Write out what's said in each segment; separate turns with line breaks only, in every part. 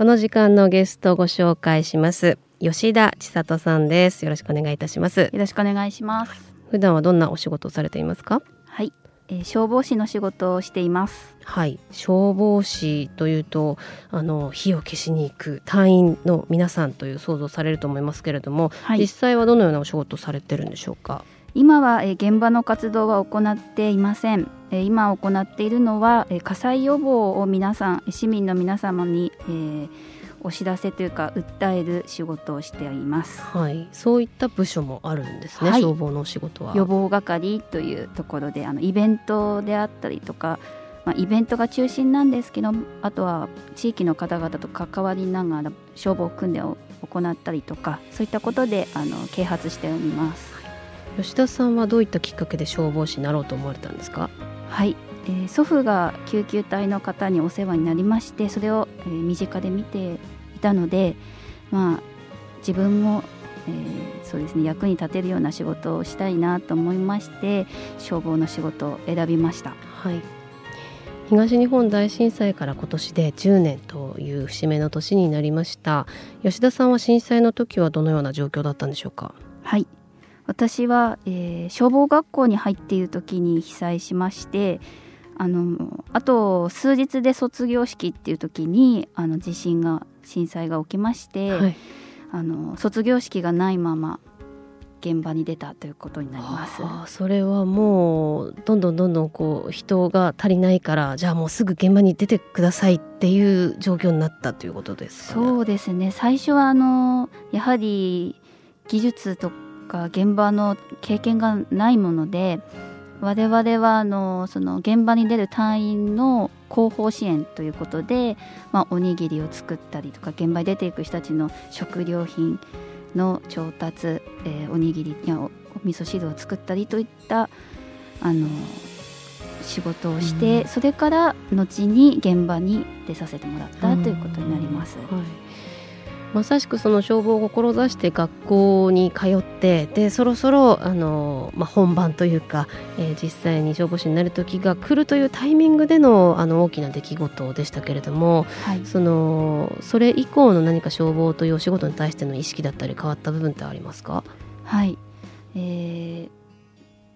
この時間のゲストをご紹介します。吉田千里さんです。よろしくお願いいたします。
よろしくお願いします。
普段はどんなお仕事をされていますか？
はい、えー、消防士の仕事をしています。
はい。消防士というとあの火を消しに行く隊員の皆さんという想像されると思いますけれども、はい、実際はどのようなお仕事をされてるんでしょうか？
今は、えー、現場の活動は行っていません、えー、今行っているのは、えー、火災予防を皆さん市民の皆様に、えー、お知らせというか訴える仕事をしています。
はい、そういった部署もあるんですね。はい、消防の仕事は。
予防係というところで、あのイベントであったりとか、まあ、イベントが中心なんですけど、あとは地域の方々と関わりながら消防訓練を行ったりとか、そういったことであの啓発しております。
吉田さんはどういったきっかけで消防士になろうと思われたんですか？
はい、えー、祖父が救急隊の方にお世話になりましてそれを、えー、身近で見ていたので、まあ、自分も、えー、そうですね役に立てるような仕事をしたいなと思いまして消防の仕事を選びました。
はい。東日本大震災から今年で10年という節目の年になりました。吉田さんは震災の時はどのような状況だったんでしょうか？
はい私は、えー、消防学校に入っている時に被災しましてあのあと数日で卒業式っていう時にあの地震が震災が起きまして、はい、あの卒業式がないまま現場に出たということになります。
はあ、それはもうどんどんどんどんこう人が足りないからじゃあもうすぐ現場に出てくださいっていう状況になったということです、
ね、そうですね。最初はあのやはり技術とか現場の経験がないもので我々はあのその現場に出る隊員の後方支援ということで、まあ、おにぎりを作ったりとか現場に出ていく人たちの食料品の調達、えー、おにぎりやお味噌汁を作ったりといったあの仕事をして、うん、それから後に現場に出させてもらったということになります。うん。はい
まさしくその消防を志して学校に通ってでそろそろあの、まあ、本番というか、えー、実際に消防士になる時が来るというタイミングでのあの大きな出来事でしたけれども、はい、そのそれ以降の何か消防というお仕事に対しての意識だったり変わった部分ってありますか？
はい、えー、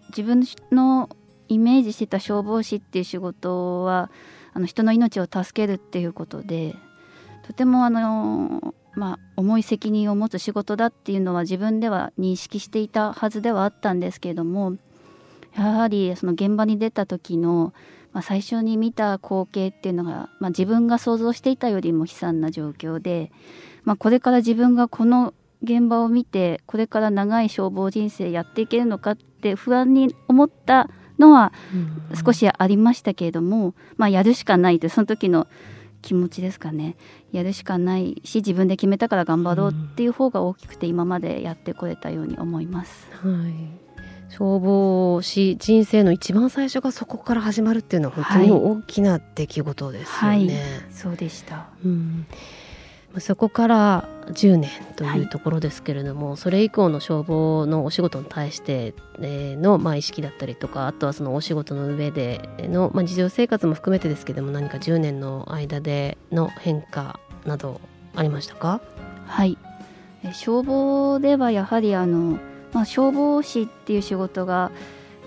自分のイメージしてた消防士っていう仕事はあの人の命を助けるっていうことでとてもあのまあ、重い責任を持つ仕事だっていうのは自分では認識していたはずではあったんですけれどもやはりその現場に出た時の、まあ、最初に見た光景っていうのが、まあ、自分が想像していたよりも悲惨な状況で、まあ、これから自分がこの現場を見てこれから長い消防人生やっていけるのかって不安に思ったのは少しありましたけれども、まあ、やるしかないと。その時の気持ちですかね。やるしかないし自分で決めたから頑張ろうっていう方が大きくて今までやってこれたように思います。
はい。消防士人生の一番最初がそこから始まるっていうのは本当に大きな出来事ですよね。はいはい、
そうでした、
うんそこから10年というところですけれども、はい、それ以降の消防のお仕事に対しての、まあ、意識だったりとかあとはそのお仕事の上での、まあ、日常生活も含めてですけども何か10年の間での変化などありましたか？
はい。消防ではやはりあの、まあ、消防士っていう仕事が、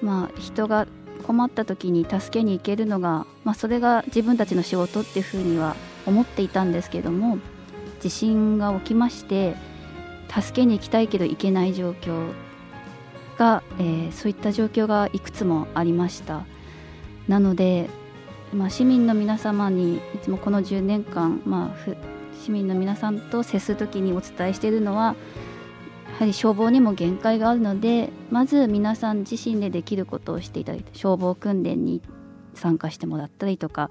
まあ、人が困った時に助けに行けるのが、まあ、それが自分たちの仕事っていうふうには思っていたんですけども地震が起きまして助けに行きたいけど行けない状況が、えー、そういった状況がいくつもありました。なので、まあ、市民の皆様にいつもこの10年間、まあ、市民の皆さんと接する時にお伝えしているのはやはり消防にも限界があるのでまず皆さん自身でできることをしていただいて消防訓練に行参加してもらったりとか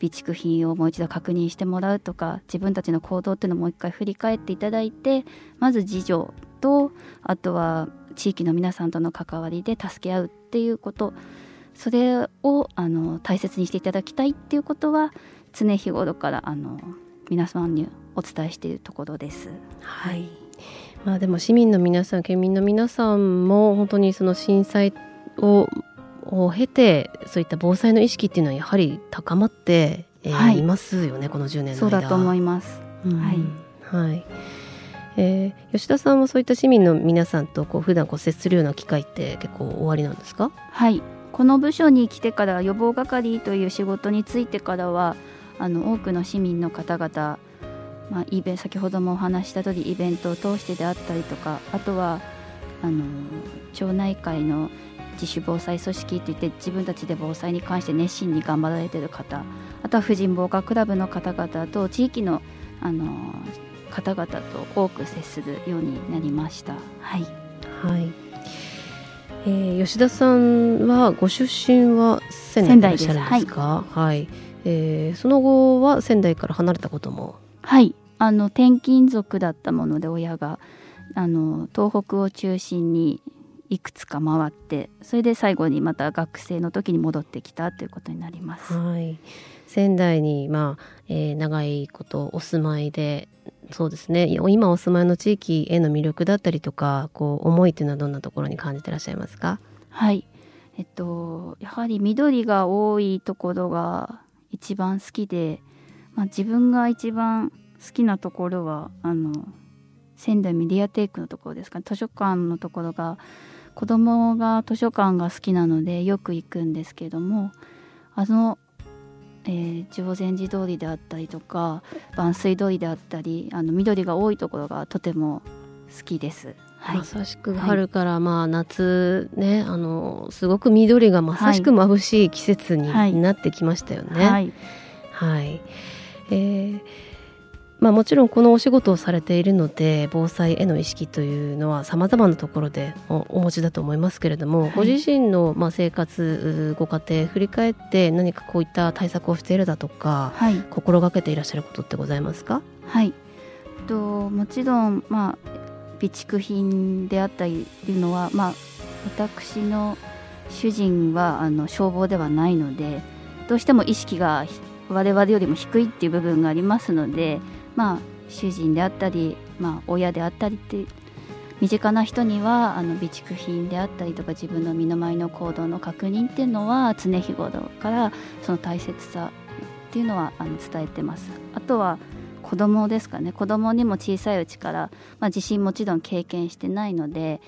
備蓄品をもう一度確認してもらうとか自分たちの行動っていうのをもう一回振り返っていただいてまず自助とあとは地域の皆さんとの関わりで助け合うっていうことそれをあの大切にしていただきたいっていうことは常日頃からあの皆さんにお伝えしているところです。
はい、まあ、でも市民の皆さん県民の皆さんも本当にその震災をを経てそういった防災の意識っていうのはやはり高まって、えーはい、いますよねこの10年の間。
そうだと思います、
うん、はい、はい。えー、吉田さんはそういった市民の皆さんとこう普段こう接するような機会って結構おありなんですか？
はい。この部署に来てから予防係という仕事についてからはあの多くの市民の方々、まあ、イベ先ほどもお話した通りイベントを通してであったりとかあとはあの町内会の自主防災組織といって自分たちで防災に関して熱心に頑張られている方あとは婦人防火クラブの方々と地域のあの方々と多く接するようになりました。はい、
はいえー、吉田さんはご出身は仙台でいらっしゃるんですか？はい、はい、えー、その後は仙台から離れたことも？
はいあの転勤族だったもので親があの東北を中心にいくつか回ってそれで最後にまた学生の時に戻ってきたということになります。
はい、仙台に、まあえー、長いことお住まいでそうですね。今お住まいの地域への魅力だったりとかこう思いというのはどんなところに感じてらっしゃいますか？
はい。えっとやはり緑が多いところが一番好きで、まあ、自分が一番好きなところはあの仙台メディアテイクのところですか、ね、図書館のところが子供が図書館が好きなのでよく行くんですけどもあの、えー、常禅寺通りであったりとか万水通りであったりあの緑が多いところがとても好きです。
はい、まさしく春からまあ夏ね、あのすごく緑がまさしく眩しい季節になってきましたよね。はい、はい、えーまあ、もちろんこのお仕事をされているので防災への意識というのはさまざまなところでお持ちだと思いますけれども、はい、ご自身のまあ生活ご家庭振り返って何かこういった対策をしているだとか、はい、心がけていらっしゃることってございますか？
はい。ともちろん、まあ、備蓄品であったりというのは、まあ、私の主人はあの消防ではないのでどうしても意識が我々よりも低いっていう部分がありますのでまあ、主人であったり、まあ、親であったりって身近な人にはあの備蓄品であったりとか自分の身の回りの行動の確認っていうのは常日頃からその大切さっていうのはあの伝えてます。あとは子供ですかね子供にも小さいうちから、まあ、地震もちろん経験してないので、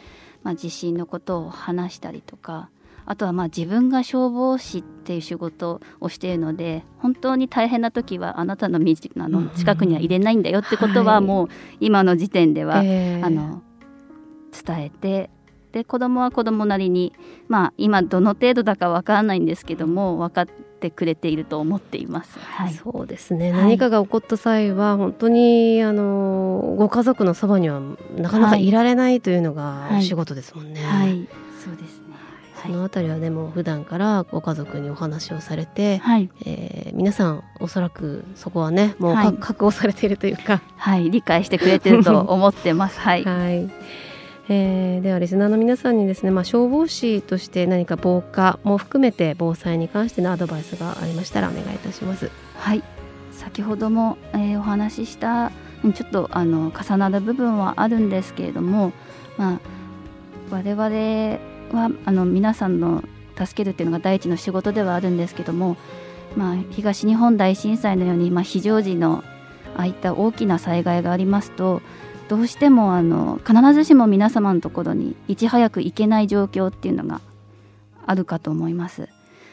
まあ、地震のことを話したりとかあとはまあ自分が消防士っていう仕事をしているので本当に大変な時はあなたのあの近くには入れないんだよってことはもう今の時点では、あの伝えてで子供は子供なりにまあ今どの程度だかわからないんですけども分かってくれていると思っています。
はい、そうですね、はい、何かが起こった際は本当にあのご家族のそばにはなかなかい。られないというのがお仕事ですもんね。
はい、はい、そうです
そのあたりはでも普段からご家族にお話をされて、はい、えー、皆さんおそらくそこはねもう、はい、覚悟されているというか
はい。理解してくれてると思ってます。はい、
はい。えー、ではリスナーの皆さんにですね、まあ、消防士として何か防火も含めて防災に関してのアドバイスがありましたらお願いいたします。
はい。先ほども、えー、お話ししたちょっとあの重なる部分はあるんですけれども、まあ、我々はあの皆さんの助けるっていうのが第一の仕事ではあるんですけども、まあ、東日本大震災のように、まあ、非常時のああいった大きな災害がありますとどうしてもあの必ずしも皆様のところにいち早く行けない状況っていうのがあるかと思います。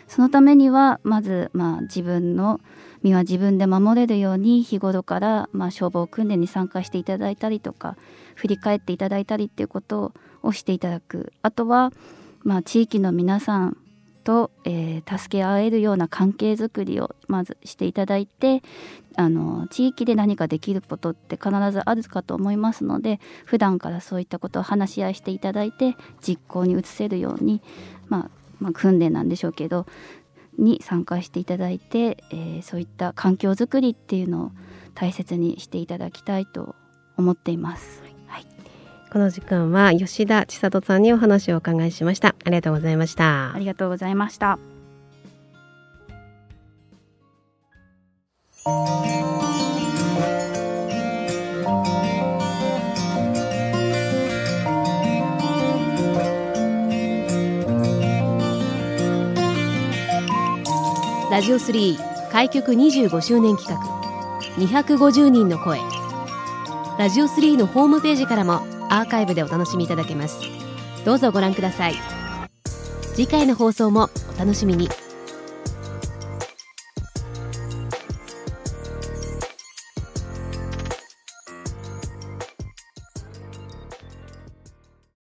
そのためにはまず、まあ、自分の身は自分で守れるように日頃から、まあ、消防訓練に参加していただいたりとか振り返っていただいたりっていうことをしていただくあとは、まあ、地域の皆さんと、えー、助け合えるような関係づくりをまずしていただいてあの地域で何かできることって必ずあるかと思いますので普段からそういったことを話し合いしていただいて実行に移せるように、まあ、まあ訓練なんでしょうけどに参加していただいて、えー、そういった環境づくりっていうのを大切にしていただきたいと思っています。はい、
この時間は吉田千里さんにお話をお伺いしました。ありがとうございました。
ありがとうございました。
ラジオ3開局25周年企画250人の声ラジオ3のホームページからもアーカイブでお楽しみいただけます。どうぞご覧ください。次回の放送もお楽しみに。